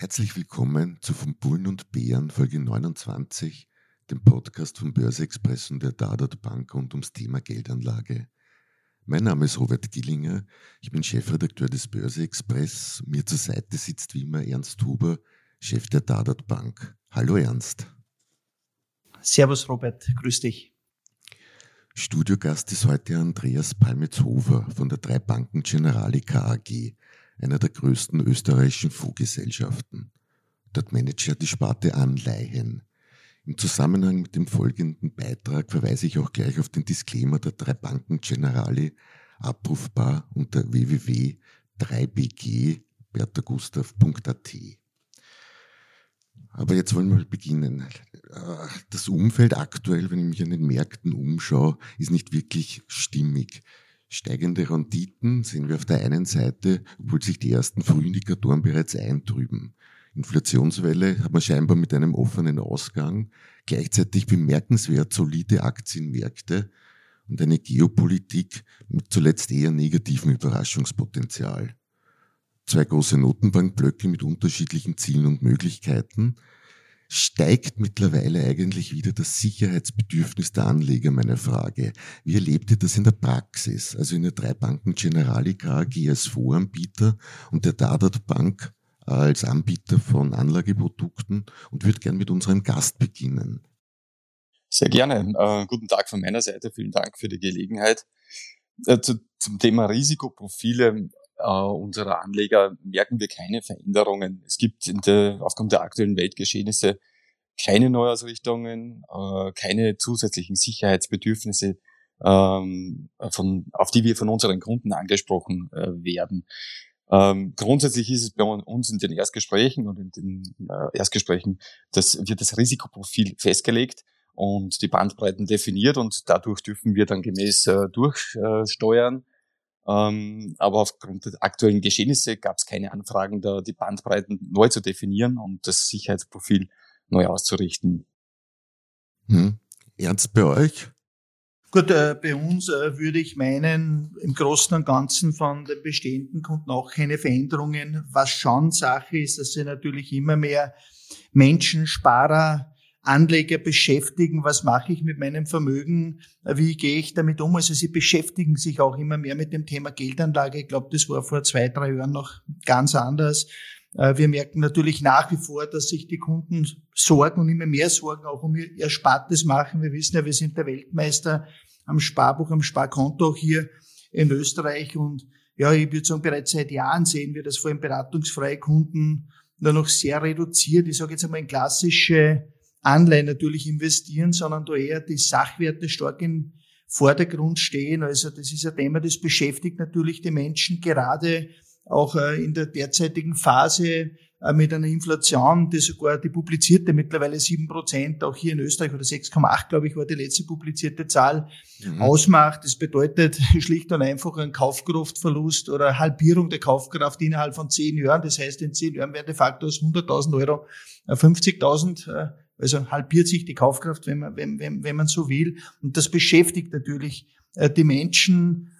Herzlich willkommen zu Von Bullen und Bären Folge 29, dem Podcast von Börse Express und der Dadat Bank rund ums Thema Geldanlage. Mein Name ist Robert Gillinger, ich bin Chefredakteur des Börse Express. Mir zur Seite sitzt wie immer Ernst Huber, Chef der Dadat Bank. Hallo Ernst. Servus Robert, grüß dich. Studiogast ist heute Andreas Palmetz-Hofer von der Drei Banken Generali KAG einer der größten österreichischen Fondsgesellschaften. Dort managt er die Sparte Anleihen. Im Zusammenhang mit dem folgenden Beitrag verweise ich auch gleich auf den Disclaimer der drei Banken Generali, abrufbar unter www.3bg.bertagustav.at. Aber jetzt wollen wir mal beginnen. Das Umfeld aktuell, wenn ich mich an den Märkten umschaue, ist nicht wirklich stimmig. Steigende Renditen sehen wir auf der einen Seite, obwohl sich die ersten Frühindikatoren bereits eintrüben. Inflationswelle hat man scheinbar mit einem offenen Ausgang, gleichzeitig bemerkenswert solide Aktienmärkte und eine Geopolitik mit zuletzt eher negativem Überraschungspotenzial. Zwei große Notenbankblöcke mit unterschiedlichen Zielen und Möglichkeiten, steigt mittlerweile eigentlich wieder das Sicherheitsbedürfnis der Anleger, meine Frage. Wie erlebt ihr das in der Praxis? Also in der drei Banken Generali KG als Voranbieter und der Dadat Bank als Anbieter von Anlageprodukten und würde gern mit unserem Gast beginnen. Sehr gerne. Äh, guten Tag von meiner Seite. Vielen Dank für die Gelegenheit. Äh, zu, zum Thema Risikoprofile äh, unserer Anleger merken wir keine Veränderungen. Es gibt in der, aufgrund der aktuellen Weltgeschehnisse keine Neuausrichtungen, äh, keine zusätzlichen Sicherheitsbedürfnisse, ähm, von, auf die wir von unseren Kunden angesprochen äh, werden. Ähm, grundsätzlich ist es bei uns in den Erstgesprächen und in den äh, Erstgesprächen, dass wird das Risikoprofil festgelegt und die Bandbreiten definiert und dadurch dürfen wir dann gemäß äh, durchsteuern ähm, aber aufgrund der aktuellen Geschehnisse gab es keine Anfragen, da die Bandbreiten neu zu definieren und das Sicherheitsprofil neu auszurichten. Hm. Ernst bei euch? Gut, äh, bei uns äh, würde ich meinen, im Großen und Ganzen von den bestehenden Kunden auch keine Veränderungen. Was schon Sache ist, dass sie natürlich immer mehr Menschen, Sparer, Anleger beschäftigen, was mache ich mit meinem Vermögen, wie gehe ich damit um. Also sie beschäftigen sich auch immer mehr mit dem Thema Geldanlage. Ich glaube, das war vor zwei, drei Jahren noch ganz anders. Äh, wir merken natürlich nach wie vor, dass sich die Kunden Sorgen und immer mehr Sorgen auch um ihr Erspartes machen. Wir wissen ja, wir sind der Weltmeister am Sparbuch, am Sparkonto hier in Österreich und ja, ich würde sagen, bereits seit Jahren sehen wir, dass vor allem beratungsfreie Kunden nur noch sehr reduziert, ich sage jetzt einmal in klassische Anleihen natürlich investieren, sondern da eher die Sachwerte stark im Vordergrund stehen. Also das ist ein Thema, das beschäftigt natürlich die Menschen gerade auch äh, in der derzeitigen Phase äh, mit einer Inflation, die sogar die publizierte mittlerweile sieben Prozent, auch hier in Österreich oder 6,8 glaube ich war die letzte publizierte Zahl, mhm. ausmacht. Das bedeutet schlicht und einfach einen Kaufkraftverlust oder Halbierung der Kaufkraft innerhalb von zehn Jahren. Das heißt, in zehn Jahren werden de facto aus 100.000 Euro 50.000 also halbiert sich die Kaufkraft, wenn man, wenn, wenn, wenn man so will. Und das beschäftigt natürlich äh, die Menschen,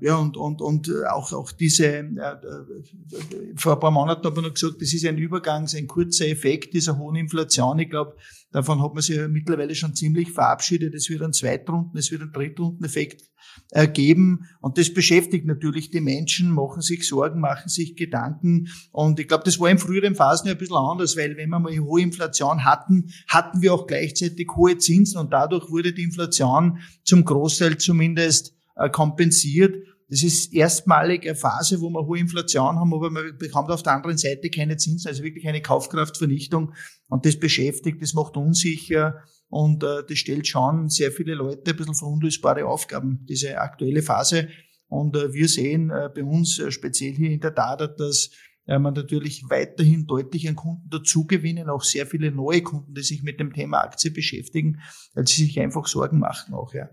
ja, und, und, und auch, auch diese, äh, äh, vor ein paar Monaten hat man noch gesagt, das ist ein Übergang, ein kurzer Effekt dieser hohen Inflation. Ich glaube, davon hat man sich ja mittlerweile schon ziemlich verabschiedet. Es wird einen Zweitrunden, es wird einen Drittrundeneffekt äh, geben. Und das beschäftigt natürlich die Menschen, machen sich Sorgen, machen sich Gedanken. Und ich glaube, das war in früheren Phasen ja ein bisschen anders, weil wenn wir mal hohe Inflation hatten, hatten wir auch gleichzeitig hohe Zinsen und dadurch wurde die Inflation zum Großteil zumindest äh, kompensiert. Das ist erstmalig eine Phase, wo wir hohe Inflation haben, aber man bekommt auf der anderen Seite keine Zinsen, also wirklich eine Kaufkraftvernichtung. Und das beschäftigt, das macht unsicher und äh, das stellt schon sehr viele Leute ein bisschen vor unlösbare Aufgaben, diese aktuelle Phase. Und äh, wir sehen äh, bei uns äh, speziell hier in der Data, dass äh, man natürlich weiterhin deutlich an Kunden dazugewinnen, auch sehr viele neue Kunden, die sich mit dem Thema Aktie beschäftigen, weil sie sich einfach Sorgen machen auch, ja.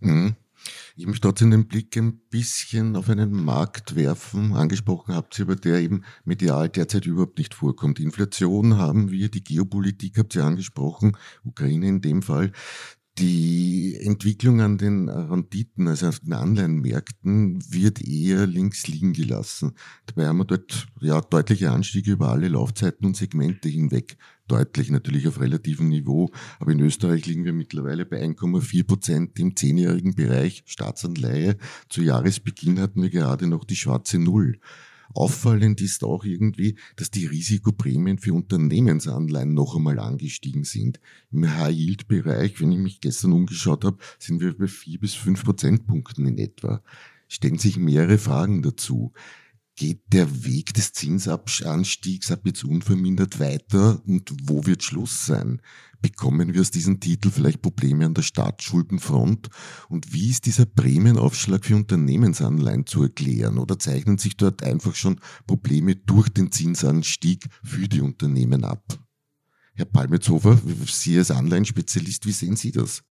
Mhm. Ich möchte trotzdem den Blick ein bisschen auf einen Markt werfen. Angesprochen habt ihr, aber der eben medial derzeit überhaupt nicht vorkommt. Inflation haben wir, die Geopolitik habt ihr angesprochen, Ukraine in dem Fall. Die Entwicklung an den Renditen, also auf den Anleihenmärkten, wird eher links liegen gelassen. Dabei haben wir dort ja deutliche Anstiege über alle Laufzeiten und Segmente hinweg. Deutlich natürlich auf relativem Niveau. Aber in Österreich liegen wir mittlerweile bei 1,4 Prozent im zehnjährigen Bereich Staatsanleihe. Zu Jahresbeginn hatten wir gerade noch die schwarze Null. Auffallend ist auch irgendwie, dass die Risikoprämien für Unternehmensanleihen noch einmal angestiegen sind. Im High-Yield-Bereich, wenn ich mich gestern umgeschaut habe, sind wir bei vier bis fünf Prozentpunkten in etwa. Stellen sich mehrere Fragen dazu geht der Weg des Zinsanstiegs ab jetzt unvermindert weiter und wo wird Schluss sein? Bekommen wir aus diesem Titel vielleicht Probleme an der Staatsschuldenfront? Und wie ist dieser Prämienaufschlag für Unternehmensanleihen zu erklären? Oder zeichnen sich dort einfach schon Probleme durch den Zinsanstieg für die Unternehmen ab? Herr Palmetzhofer, Sie als Anleihenspezialist, wie sehen Sie das?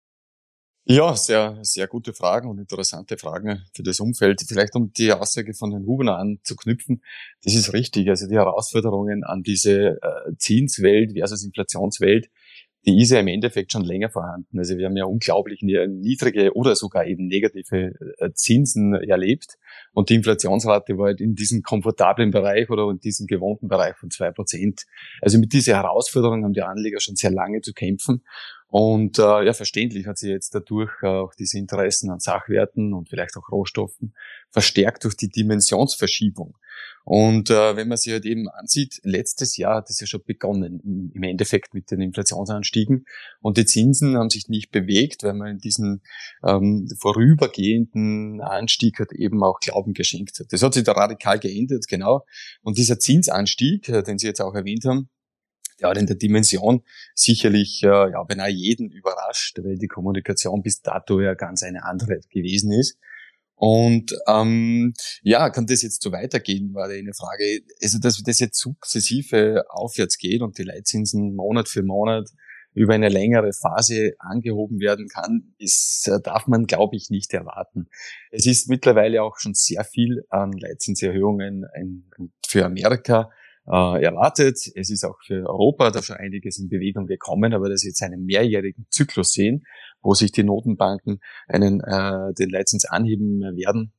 Ja, sehr, sehr gute Fragen und interessante Fragen für das Umfeld. Vielleicht um die Aussage von Herrn Hubener anzuknüpfen. Das ist richtig. Also die Herausforderungen an diese äh, Zinswelt versus Inflationswelt, die ist ja im Endeffekt schon länger vorhanden. Also wir haben ja unglaublich niedrige oder sogar eben negative äh, Zinsen erlebt. Und die Inflationsrate war halt in diesem komfortablen Bereich oder in diesem gewohnten Bereich von zwei Prozent. Also mit dieser Herausforderung haben die Anleger schon sehr lange zu kämpfen. Und äh, ja, verständlich hat sich jetzt dadurch auch diese Interessen an Sachwerten und vielleicht auch Rohstoffen verstärkt durch die Dimensionsverschiebung. Und äh, wenn man sich halt eben ansieht, letztes Jahr hat es ja schon begonnen, im Endeffekt mit den Inflationsanstiegen. Und die Zinsen haben sich nicht bewegt, weil man in diesen ähm, vorübergehenden Anstieg hat eben auch Glauben geschenkt hat. Das hat sich da radikal geändert, genau. Und dieser Zinsanstieg, äh, den Sie jetzt auch erwähnt haben, der hat in der Dimension sicherlich äh, ja, beinahe jeden überrascht, weil die Kommunikation bis dato ja ganz eine andere gewesen ist. Und ähm, ja, kann das jetzt so weitergehen, war eine Frage. Also, dass das jetzt sukzessive aufwärts geht und die Leitzinsen Monat für Monat über eine längere Phase angehoben werden kann, ist, äh, darf man, glaube ich, nicht erwarten. Es ist mittlerweile auch schon sehr viel an Leitzinserhöhungen für Amerika äh, erwartet. Es ist auch für Europa da schon einiges in Bewegung gekommen, aber dass wir jetzt einen mehrjährigen Zyklus sehen, wo sich die Notenbanken einen, äh, den Leitzins anheben werden,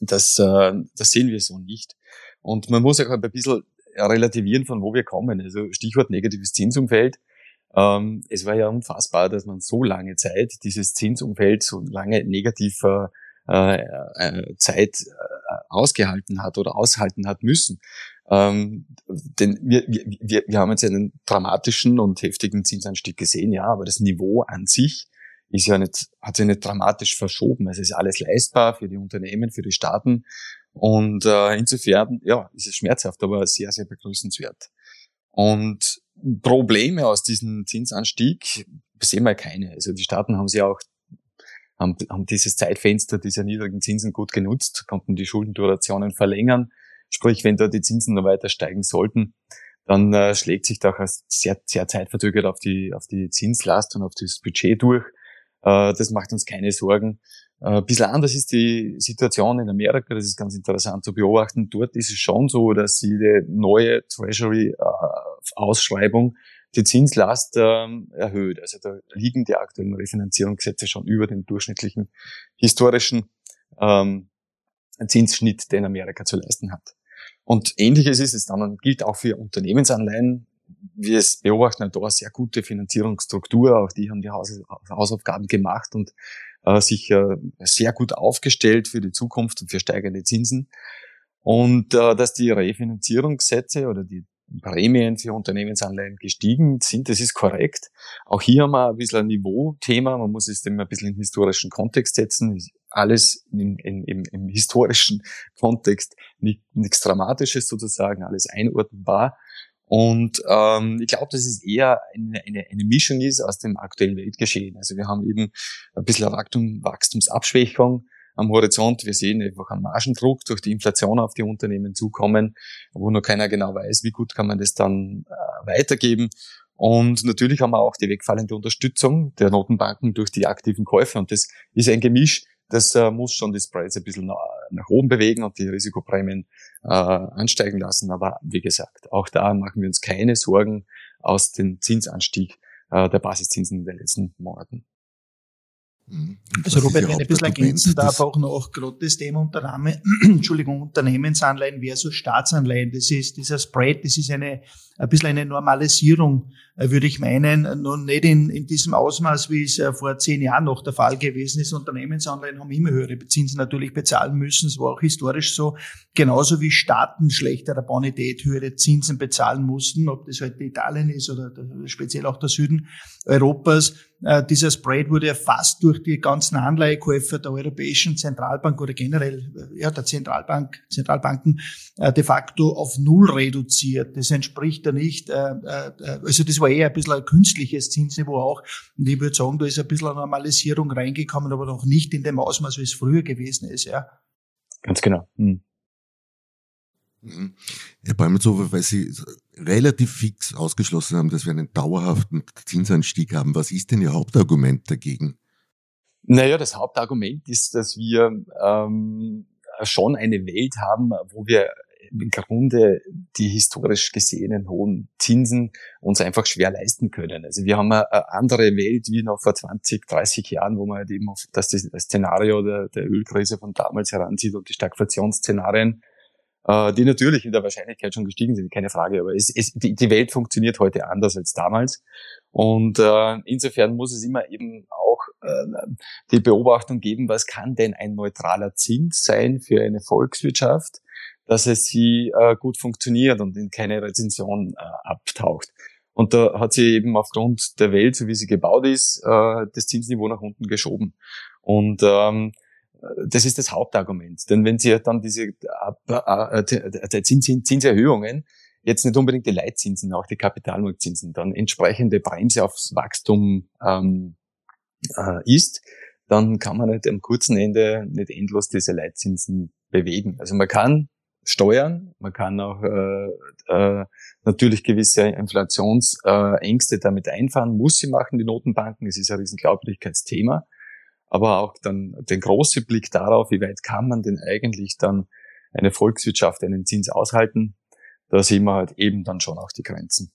das, äh, das sehen wir so nicht. Und man muss auch ein bisschen relativieren, von wo wir kommen. Also Stichwort negatives Zinsumfeld. Ähm, es war ja unfassbar, dass man so lange Zeit dieses Zinsumfeld so lange negativer äh, äh, Zeit äh, ausgehalten hat oder aushalten hat müssen. Ähm, denn wir, wir, wir haben jetzt einen dramatischen und heftigen Zinsanstieg gesehen, ja, aber das Niveau an sich ist ja nicht, hat sich nicht dramatisch verschoben. Es ist alles leistbar für die Unternehmen, für die Staaten. Und äh, insofern, ja, ist es schmerzhaft, aber sehr, sehr begrüßenswert. Und Probleme aus diesem Zinsanstieg sehen wir keine. Also die Staaten haben sie auch haben, haben dieses Zeitfenster dieser niedrigen Zinsen gut genutzt, konnten die Schuldendurationen verlängern. Sprich, wenn da die Zinsen noch weiter steigen sollten, dann äh, schlägt sich doch sehr, sehr zeitverzögert auf die, auf die Zinslast und auf das Budget durch. Äh, das macht uns keine Sorgen. Äh, ein bisschen anders ist die Situation in Amerika, das ist ganz interessant zu beobachten. Dort ist es schon so, dass jede neue Treasury-Ausschreibung äh, die Zinslast ähm, erhöht. Also da liegen die aktuellen Refinanzierungssätze schon über den durchschnittlichen historischen ähm, Zinsschnitt, den Amerika zu leisten hat. Und ähnliches ist es dann, gilt auch für Unternehmensanleihen. Wir beobachten da eine sehr gute Finanzierungsstruktur, auch die haben die Haus Hausaufgaben gemacht und äh, sich äh, sehr gut aufgestellt für die Zukunft und für steigende Zinsen. Und äh, dass die Refinanzierungssätze oder die Prämien für Unternehmensanleihen gestiegen sind. Das ist korrekt. Auch hier haben wir ein bisschen ein Niveauthema. Man muss es immer ein bisschen in historischen Kontext setzen. Alles in, im, im historischen Kontext, nicht, nichts Dramatisches sozusagen, alles einordnbar. Und ähm, ich glaube, dass es eher eine, eine, eine Mischung ist aus dem aktuellen Weltgeschehen. Also wir haben eben ein bisschen Wachstum, Wachstumsabschwächung, am Horizont. Wir sehen einfach einen Margendruck durch die Inflation auf die Unternehmen zukommen, wo noch keiner genau weiß, wie gut kann man das dann äh, weitergeben. Und natürlich haben wir auch die wegfallende Unterstützung der Notenbanken durch die aktiven Käufe. Und das ist ein Gemisch, das äh, muss schon die Spreads ein bisschen nach, oben bewegen und die Risikoprämien äh, ansteigen lassen. Aber wie gesagt, auch da machen wir uns keine Sorgen aus dem Zinsanstieg äh, der Basiszinsen in den letzten Monaten. Mhm. Also Robert, wenn ich ein bisschen ergänzen darf, auch noch gerade das Thema Unternahme, Entschuldigung, Unternehmensanleihen versus Staatsanleihen. Das ist dieser Spread, das ist eine ein bisschen eine Normalisierung, äh, würde ich meinen, nur nicht in, in diesem Ausmaß, wie es äh, vor zehn Jahren noch der Fall gewesen ist. Unternehmensanleihen haben immer höhere Zinsen natürlich bezahlen müssen. Es war auch historisch so. Genauso wie Staaten schlechterer Bonität höhere Zinsen bezahlen mussten, ob das heute Italien ist oder speziell auch der Süden Europas. Äh, dieser Spread wurde erfasst durch die ganzen Anleihekäufer der Europäischen Zentralbank oder generell ja, der Zentralbank, Zentralbanken de facto auf Null reduziert. Das entspricht da nicht, äh, äh, also das war eher ein bisschen ein künstliches Zinsniveau auch. Und ich würde sagen, da ist ein bisschen eine Normalisierung reingekommen, aber noch nicht in dem Ausmaß, wie es früher gewesen ist, ja. Ganz genau. Hm. Herr Bäumerzofer, weil Sie relativ fix ausgeschlossen haben, dass wir einen dauerhaften Zinsanstieg haben, was ist denn Ihr Hauptargument dagegen? Naja, das Hauptargument ist, dass wir ähm, schon eine Welt haben, wo wir Grunde die historisch gesehenen hohen Zinsen uns einfach schwer leisten können. Also wir haben eine andere Welt wie noch vor 20, 30 Jahren, wo man halt eben auf das, Szenario der, der Ölkrise von damals heranzieht und die Stagflationsszenarien, äh, die natürlich in der Wahrscheinlichkeit schon gestiegen sind, keine Frage. Aber es, es, die, die Welt funktioniert heute anders als damals. Und äh, insofern muss es immer eben auch äh, die Beobachtung geben, was kann denn ein neutraler Zins sein für eine Volkswirtschaft, dass es sie äh, gut funktioniert und in keine Rezension äh, abtaucht. Und da hat sie eben aufgrund der Welt, so wie sie gebaut ist, äh, das Zinsniveau nach unten geschoben. Und ähm, das ist das Hauptargument. Denn wenn Sie dann diese äh, äh, Zins, Zinserhöhungen, jetzt nicht unbedingt die Leitzinsen, auch die Kapitalmarktzinsen, dann entsprechende Bremse aufs Wachstum ähm, äh, ist, dann kann man nicht am kurzen Ende nicht endlos diese Leitzinsen bewegen. Also man kann steuern. Man kann auch äh, äh, natürlich gewisse Inflationsängste äh, damit einfahren, muss sie machen, die Notenbanken. Es ist ein Riesenglaubwürdigkeitsthema. Aber auch dann den großen Blick darauf, wie weit kann man denn eigentlich dann eine Volkswirtschaft einen Zins aushalten, da sehen wir halt eben dann schon auch die Grenzen.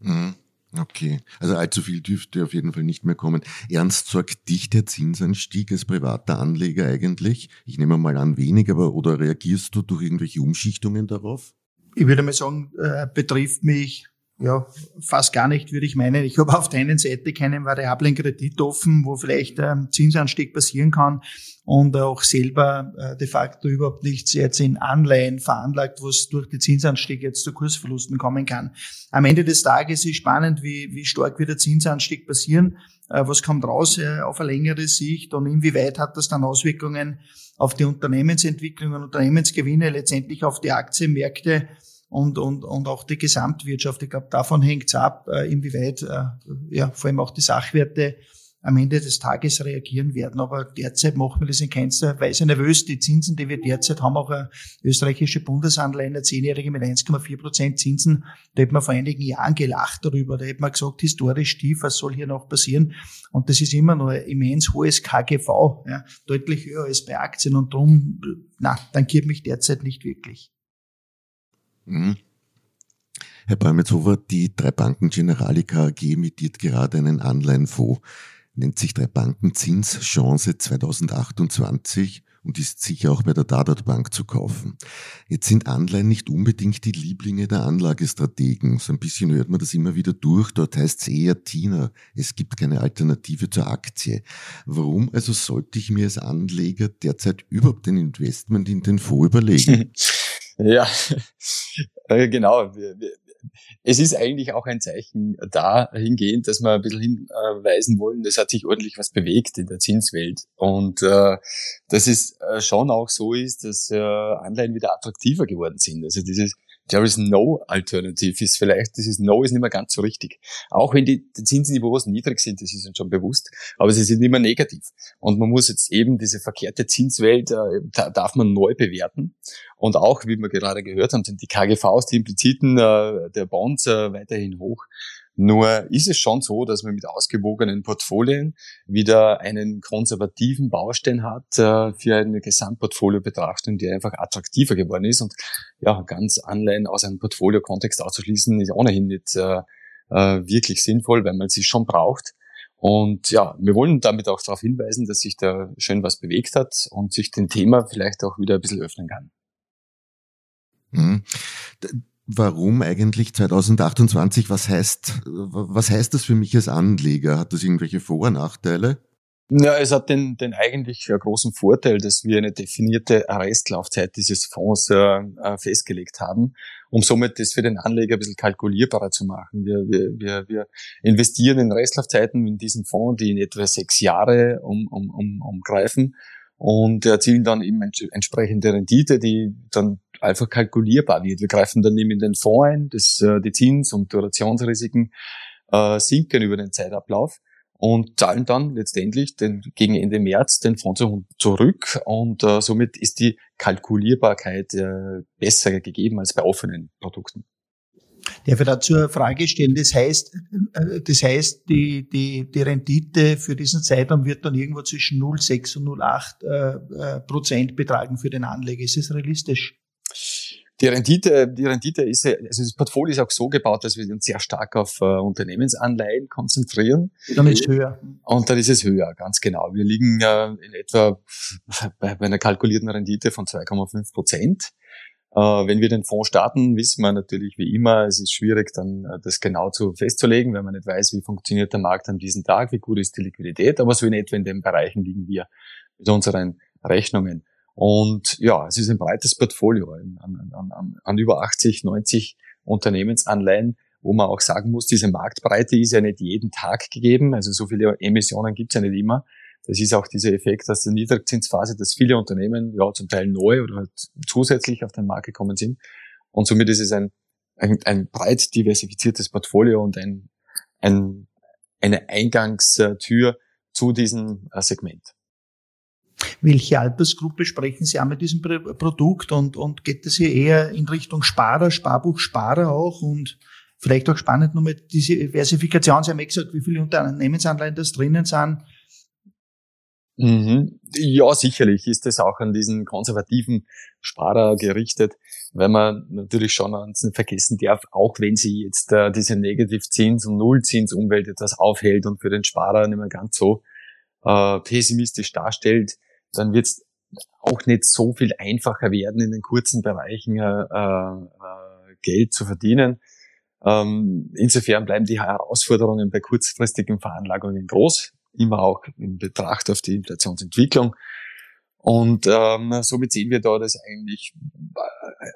Mhm. Okay, also allzu viel dürfte auf jeden Fall nicht mehr kommen. Ernst sorgt dich der Zinsanstieg als privater Anleger eigentlich? Ich nehme mal an, wenig, aber oder reagierst du durch irgendwelche Umschichtungen darauf? Ich würde mal sagen, äh, betrifft mich ja, fast gar nicht, würde ich meinen. Ich habe auf der einen Seite keinen variablen Kredit offen, wo vielleicht ein Zinsanstieg passieren kann und auch selber äh, de facto überhaupt nichts jetzt in Anleihen veranlagt, wo es durch die Zinsanstieg jetzt zu Kursverlusten kommen kann. Am Ende des Tages ist spannend, wie, wie stark wird der Zinsanstieg passieren, äh, was kommt raus äh, auf eine längere Sicht und inwieweit hat das dann Auswirkungen auf die Unternehmensentwicklung und Unternehmensgewinne, letztendlich auf die Aktienmärkte und, und, und auch die Gesamtwirtschaft. Ich glaube, davon hängt es ab, äh, inwieweit äh, ja, vor allem auch die Sachwerte am Ende des Tages reagieren werden. Aber derzeit machen wir das in keinster Weise nervös. Die Zinsen, die wir derzeit haben, auch eine österreichische Bundesanleihe, eine zehnjährige mit 1,4 Prozent Zinsen, da hätte man vor einigen Jahren gelacht darüber. Da hätte man gesagt, historisch tief, was soll hier noch passieren? Und das ist immer noch ein immens hohes KGV, ja, deutlich höher als bei Aktien. Und darum, na, tankiert mich derzeit nicht wirklich. Mhm. Herr Bäumetshofer, die drei Banken Generali KAG emittiert gerade einen Anleihenfonds, nennt sich drei Banken Zinschance 2028 und ist sicher auch bei der Dadat Bank zu kaufen. Jetzt sind Anleihen nicht unbedingt die Lieblinge der Anlagestrategen. So ein bisschen hört man das immer wieder durch. Dort heißt es eher Tina. Es gibt keine Alternative zur Aktie. Warum also sollte ich mir als Anleger derzeit überhaupt ein Investment in den Fonds überlegen? Ja, äh, genau. Es ist eigentlich auch ein Zeichen dahingehend, dass wir ein bisschen hinweisen wollen, es hat sich ordentlich was bewegt in der Zinswelt. Und äh, dass es äh, schon auch so ist, dass äh, Anleihen wieder attraktiver geworden sind. Also dieses There is no alternative ist vielleicht, dieses No ist nicht mehr ganz so richtig. Auch wenn die, die Zinsniveaus niedrig sind, das ist uns schon bewusst, aber sie sind immer negativ. Und man muss jetzt eben diese verkehrte Zinswelt, äh, da darf man neu bewerten. Und auch, wie wir gerade gehört haben, sind die KGVs, die impliziten äh, der Bonds äh, weiterhin hoch. Nur ist es schon so, dass man mit ausgewogenen Portfolien wieder einen konservativen Baustein hat äh, für eine Gesamtportfolio-Betrachtung, die einfach attraktiver geworden ist. Und ja, ganz Anleihen aus einem Portfolio-Kontext auszuschließen, ist ohnehin nicht äh, äh, wirklich sinnvoll, weil man sie schon braucht. Und ja, wir wollen damit auch darauf hinweisen, dass sich da schön was bewegt hat und sich dem Thema vielleicht auch wieder ein bisschen öffnen kann. Mhm warum eigentlich 2028? Was heißt, was heißt das für mich als Anleger? Hat das irgendwelche Vor- und Nachteile? Ja, es hat den, den eigentlich großen Vorteil, dass wir eine definierte Restlaufzeit dieses Fonds äh, äh, festgelegt haben, um somit das für den Anleger ein bisschen kalkulierbarer zu machen. Wir, wir, wir, wir investieren in Restlaufzeiten in diesen Fonds, die in etwa sechs Jahre um, um, um, umgreifen und erzielen dann eben entsprechende Rendite, die dann einfach kalkulierbar wird. Wir greifen dann eben in den Fonds ein, das, äh, die Zins- und Durationsrisiken äh, sinken über den Zeitablauf und zahlen dann letztendlich den, gegen Ende März den Fonds zurück und äh, somit ist die Kalkulierbarkeit äh, besser gegeben als bei offenen Produkten. Darf ich dazu eine Frage stellen? Das heißt, äh, das heißt, die, die, die Rendite für diesen Zeitraum wird dann irgendwo zwischen 0,6 und 0,8 äh, Prozent betragen für den Anleger. Ist das realistisch? Die Rendite, die Rendite ist, also das Portfolio ist auch so gebaut, dass wir uns sehr stark auf äh, Unternehmensanleihen konzentrieren. Dann ist es höher. Und dann ist es höher, ganz genau. Wir liegen äh, in etwa bei, bei einer kalkulierten Rendite von 2,5 Prozent. Äh, wenn wir den Fonds starten, wissen wir natürlich wie immer, es ist schwierig, dann äh, das genau zu festzulegen, wenn man nicht weiß, wie funktioniert der Markt an diesem Tag, wie gut ist die Liquidität. Aber so in etwa in den Bereichen liegen wir mit unseren Rechnungen. Und ja, es ist ein breites Portfolio an, an, an, an über 80, 90 Unternehmensanleihen, wo man auch sagen muss, diese Marktbreite ist ja nicht jeden Tag gegeben. Also so viele Emissionen gibt es ja nicht immer. Das ist auch dieser Effekt aus der Niedrigzinsphase, dass viele Unternehmen ja zum Teil neu oder halt zusätzlich auf den Markt gekommen sind. Und somit ist es ein, ein, ein breit diversifiziertes Portfolio und ein, ein, eine Eingangstür zu diesem äh, Segment. Welche Altersgruppe sprechen Sie an mit diesem Produkt und, und geht es hier eher in Richtung Sparer, Sparbuch, Sparer auch und vielleicht auch spannend nochmal diese Diversifikation. Sie haben ja gesagt, wie viele Unternehmensanleihen das drinnen sind. Mhm. Ja, sicherlich ist es auch an diesen konservativen Sparer gerichtet, weil man natürlich schon vergessen darf, auch wenn sie jetzt äh, diese Negativzins- und Nullzinsumwelt etwas aufhält und für den Sparer nicht mehr ganz so äh, pessimistisch darstellt, dann wird es auch nicht so viel einfacher werden, in den kurzen Bereichen äh, äh, Geld zu verdienen. Ähm, insofern bleiben die Herausforderungen bei kurzfristigen Veranlagungen groß, immer auch in Betracht auf die Inflationsentwicklung. Und ähm, somit sehen wir da, dass eigentlich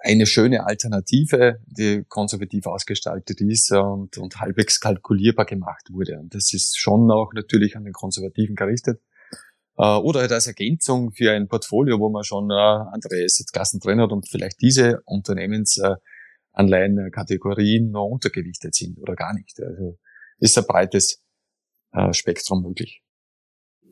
eine schöne Alternative, die konservativ ausgestaltet ist und, und halbwegs kalkulierbar gemacht wurde. Und das ist schon auch natürlich an den Konservativen gerichtet. Äh, oder halt als Ergänzung für ein Portfolio, wo man schon äh, andere Assetklassen drin hat und vielleicht diese Unternehmensanleihenkategorien noch untergewichtet sind oder gar nicht. Also ist ein breites äh, Spektrum möglich.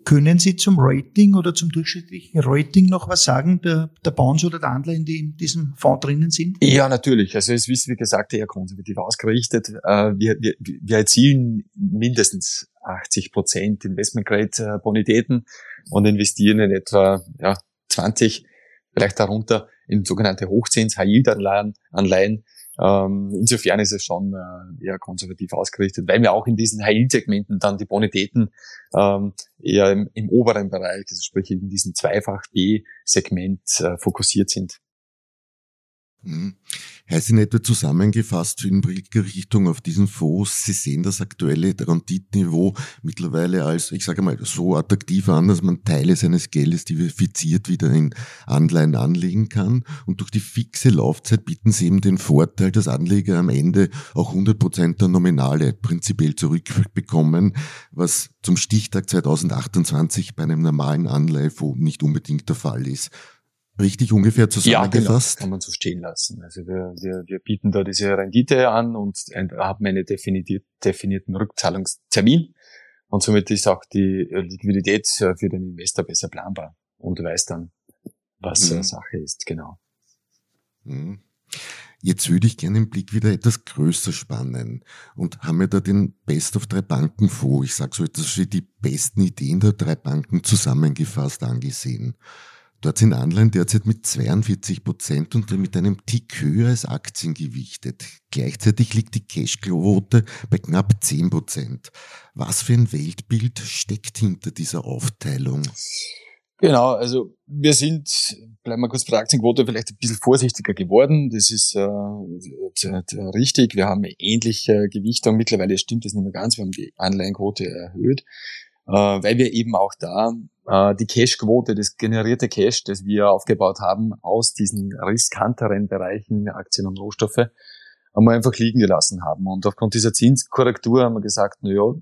Können Sie zum Rating oder zum durchschnittlichen Rating noch was sagen, der, der Bonds oder der Anleihen, die in diesem Fonds drinnen sind? Ja, natürlich. Also es ist, wie gesagt, eher konservativ ausgerichtet. Wir, wir, wir erzielen mindestens 80 Prozent Investment-Grade-Bonitäten und investieren in etwa ja, 20, vielleicht darunter in sogenannte Hochzins, High-Yield-Anleihen. Anleihen. Ähm, insofern ist es schon äh, eher konservativ ausgerichtet, weil wir auch in diesen High-Yield-Segmenten dann die Bonitäten ähm, eher im, im, oberen Bereich, also sprich in diesem Zweifach-B-Segment äh, fokussiert sind. Mhm. Heißt in etwa zusammengefasst Blick Richtung auf diesen Fonds, Sie sehen das aktuelle Renditniveau mittlerweile als, ich sage mal, so attraktiv an, dass man Teile seines Geldes diversifiziert wieder in Anleihen anlegen kann. Und durch die fixe Laufzeit bieten Sie eben den Vorteil, dass Anleger am Ende auch 100 Prozent der Nominale prinzipiell zurückbekommen, was zum Stichtag 2028 bei einem normalen Anleihefonds nicht unbedingt der Fall ist richtig ungefähr zusammengefasst? Ja, genau, kann man so stehen lassen. Also wir, wir, wir bieten da diese Rendite an und haben einen definierten Rückzahlungstermin und somit ist auch die Liquidität für den Investor besser planbar und weiß dann, was mhm. Sache ist, genau. Mhm. Jetzt würde ich gerne den Blick wieder etwas größer spannen und haben wir da den Best of drei Banken vor. Ich sage so etwas wie die besten Ideen der drei Banken zusammengefasst angesehen. Dort sind Anleihen derzeit mit 42 Prozent und mit einem Tick höher als Aktien gewichtet. Gleichzeitig liegt die Cashquote bei knapp 10 Prozent. Was für ein Weltbild steckt hinter dieser Aufteilung? Genau, also wir sind, bleiben wir kurz bei der Aktienquote, vielleicht ein bisschen vorsichtiger geworden. Das ist äh, richtig. Wir haben ähnliche Gewichtung. Mittlerweile stimmt das nicht mehr ganz. Wir haben die Anleihenquote erhöht, äh, weil wir eben auch da äh, die Cash-Quote, das generierte Cash, das wir aufgebaut haben aus diesen riskanteren Bereichen Aktien und Rohstoffe, wir einfach liegen gelassen haben. Und aufgrund dieser Zinskorrektur haben wir gesagt, na ja,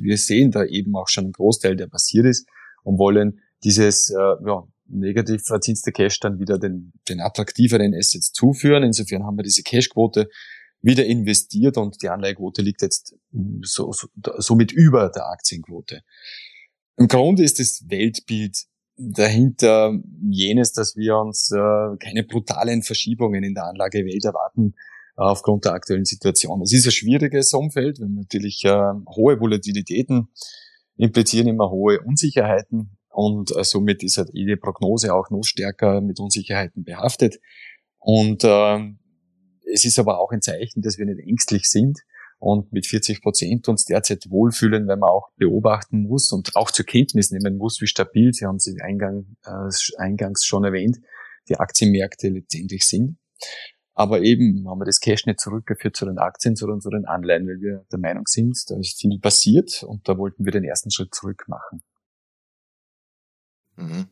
wir sehen da eben auch schon einen Großteil, der passiert ist und wollen dieses äh, ja, negativ verzinste Cash dann wieder den, den attraktiveren Assets zuführen. Insofern haben wir diese Cash-Quote wieder investiert und die Anleihequote liegt jetzt so, so, somit über der Aktienquote. Im Grunde ist das Weltbild dahinter jenes, dass wir uns äh, keine brutalen Verschiebungen in der Anlagewelt erwarten äh, aufgrund der aktuellen Situation. Es ist ein schwieriges Umfeld, wenn natürlich äh, hohe Volatilitäten implizieren immer hohe Unsicherheiten und äh, somit ist halt jede Prognose auch noch stärker mit Unsicherheiten behaftet. Und äh, es ist aber auch ein Zeichen, dass wir nicht ängstlich sind, und mit 40 Prozent uns derzeit wohlfühlen, wenn man auch beobachten muss und auch zur Kenntnis nehmen muss, wie stabil, Sie haben sie eingang, äh, eingangs schon erwähnt, die Aktienmärkte letztendlich sind. Aber eben haben wir das Cash nicht zurückgeführt zu den Aktien, sondern zu den Anleihen, weil wir der Meinung sind, da ist viel passiert und da wollten wir den ersten Schritt zurück machen. Mhm.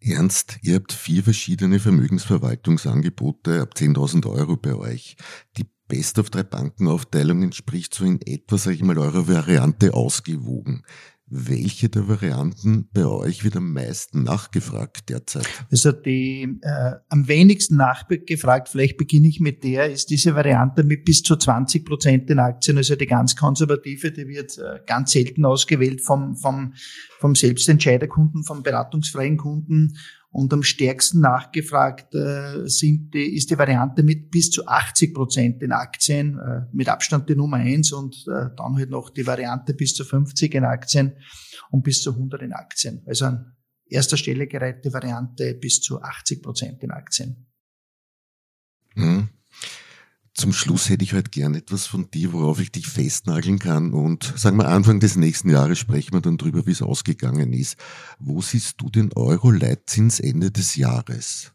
Ernst, ihr habt vier verschiedene Vermögensverwaltungsangebote ab 10.000 Euro bei euch. Die Best of drei Bankenaufteilung entspricht so in etwa, sage ich mal, eurer Variante ausgewogen. Welche der Varianten bei euch wird am meisten nachgefragt derzeit? Also die äh, am wenigsten nachgefragt, vielleicht beginne ich mit der, ist diese Variante mit bis zu 20 Prozent in Aktien, also die ganz konservative, die wird äh, ganz selten ausgewählt vom, vom, vom Selbstentscheiderkunden, vom beratungsfreien Kunden und am stärksten nachgefragt äh, sind die, ist die Variante mit bis zu 80 Prozent in Aktien, äh, mit Abstand die Nummer eins und äh, dann halt noch die Variante bis zu 50 in Aktien und bis zu 100 in Aktien. Also an erster Stelle gereihte Variante bis zu 80 Prozent in Aktien. Mhm. Zum Schluss hätte ich heute gern etwas von dir, worauf ich dich festnageln kann. Und sagen wir, Anfang des nächsten Jahres sprechen wir dann drüber, wie es ausgegangen ist. Wo siehst du den Euro-Leitzins Ende des Jahres?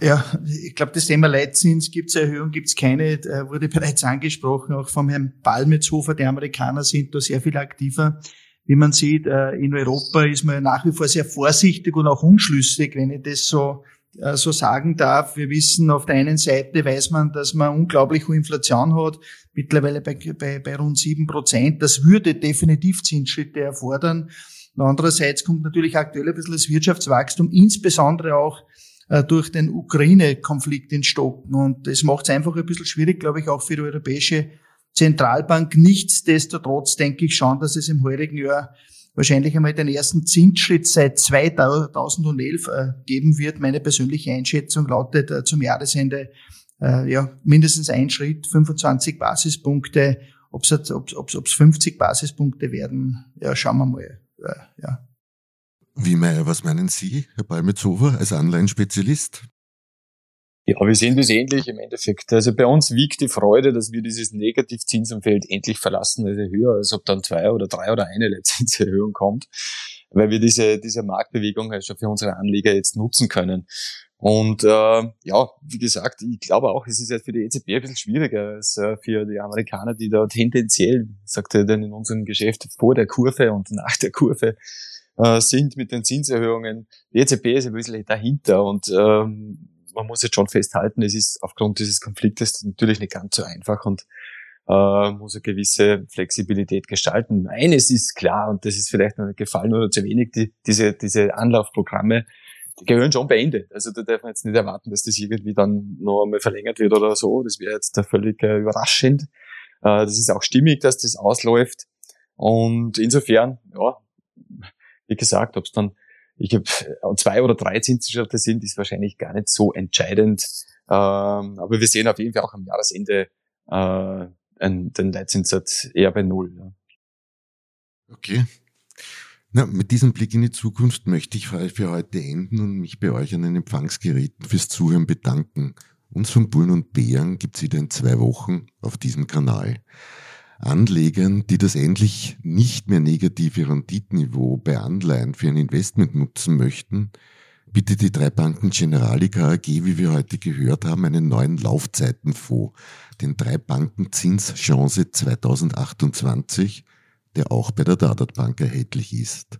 Ja, ich glaube, das Thema Leitzins, gibt es Erhöhung, gibt es keine, wurde bereits angesprochen, auch vom Herrn Balmetzhofer. Die Amerikaner sind da sehr viel aktiver. Wie man sieht, äh, in Europa ist man nach wie vor sehr vorsichtig und auch unschlüssig, wenn ich das so so sagen darf. Wir wissen, auf der einen Seite weiß man, dass man unglaublich hohe Inflation hat, mittlerweile bei, bei, bei rund sieben Prozent. Das würde definitiv Zinsschritte erfordern. Und andererseits kommt natürlich aktuell ein bisschen das Wirtschaftswachstum, insbesondere auch äh, durch den Ukraine-Konflikt ins Stocken. Und das macht es einfach ein bisschen schwierig, glaube ich, auch für die Europäische Zentralbank. Nichtsdestotrotz denke ich schon, dass es im heurigen Jahr wahrscheinlich einmal den ersten Zinsschritt seit 2011 äh, geben wird. Meine persönliche Einschätzung lautet äh, zum Jahresende äh, ja mindestens ein Schritt, 25 Basispunkte. Ob es ob's, ob's, ob's 50 Basispunkte werden, ja, schauen wir mal. Ja. Wie, was meinen Sie, Herr Balmezover, als Anleihenspezialist? Ja, wir sehen das ähnlich im Endeffekt. Also bei uns wiegt die Freude, dass wir dieses Negativzinsumfeld endlich verlassen, also höher, als ob dann zwei oder drei oder eine Zinserhöhung kommt, weil wir diese, diese Marktbewegung halt schon für unsere Anleger jetzt nutzen können. Und äh, ja, wie gesagt, ich glaube auch, es ist jetzt für die EZB ein bisschen schwieriger als äh, für die Amerikaner, die da tendenziell, sagt er dann in unserem Geschäft, vor der Kurve und nach der Kurve äh, sind mit den Zinserhöhungen. Die EZB ist ein bisschen dahinter und ähm, man muss jetzt schon festhalten, es ist aufgrund dieses Konfliktes natürlich nicht ganz so einfach und äh, muss eine gewisse Flexibilität gestalten. Eines ist klar, und das ist vielleicht noch gefallen oder zu wenig, die, diese, diese Anlaufprogramme, die gehören schon beendet. Also da darf man jetzt nicht erwarten, dass das irgendwie dann noch einmal verlängert wird oder so. Das wäre jetzt da völlig äh, überraschend. Äh, das ist auch stimmig, dass das ausläuft. Und insofern, ja, wie gesagt, ob es dann ich habe zwei oder drei Zinsgeschäfte sind, ist wahrscheinlich gar nicht so entscheidend. Ähm, aber wir sehen auf jeden Fall auch am Jahresende äh, den Leitzinssatz eher bei null. Ja. Okay. Na, mit diesem Blick in die Zukunft möchte ich für heute enden und mich bei euch an den Empfangsgeräten fürs Zuhören bedanken. Uns von Bullen und Bären gibt's wieder in zwei Wochen auf diesem Kanal. Anlegern, die das endlich nicht mehr negative Renditniveau bei Anleihen für ein Investment nutzen möchten, bitte die drei Banken Generalica AG, wie wir heute gehört haben, einen neuen Laufzeitenfonds, den drei Banken Zinschance 2028, der auch bei der Dadat Bank erhältlich ist.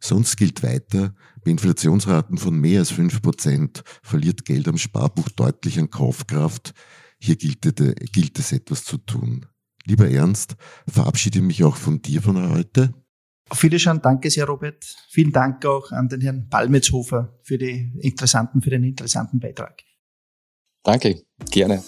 Sonst gilt weiter, bei Inflationsraten von mehr als fünf Prozent verliert Geld am Sparbuch deutlich an Kaufkraft. Hier gilt, gilt es etwas zu tun. Lieber Ernst, verabschiede mich auch von dir von heute. Auf Wiedersehen, danke sehr, Robert. Vielen Dank auch an den Herrn Palmetzhofer für, die interessanten, für den interessanten Beitrag. Danke, gerne.